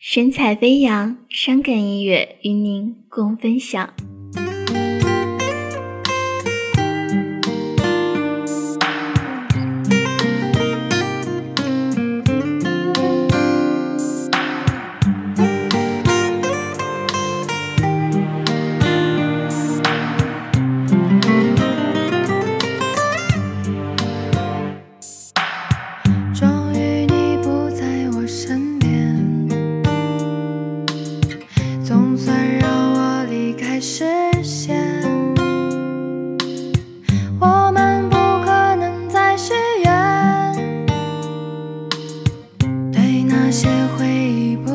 神采飞扬，伤感音乐与您共分享。那些回忆。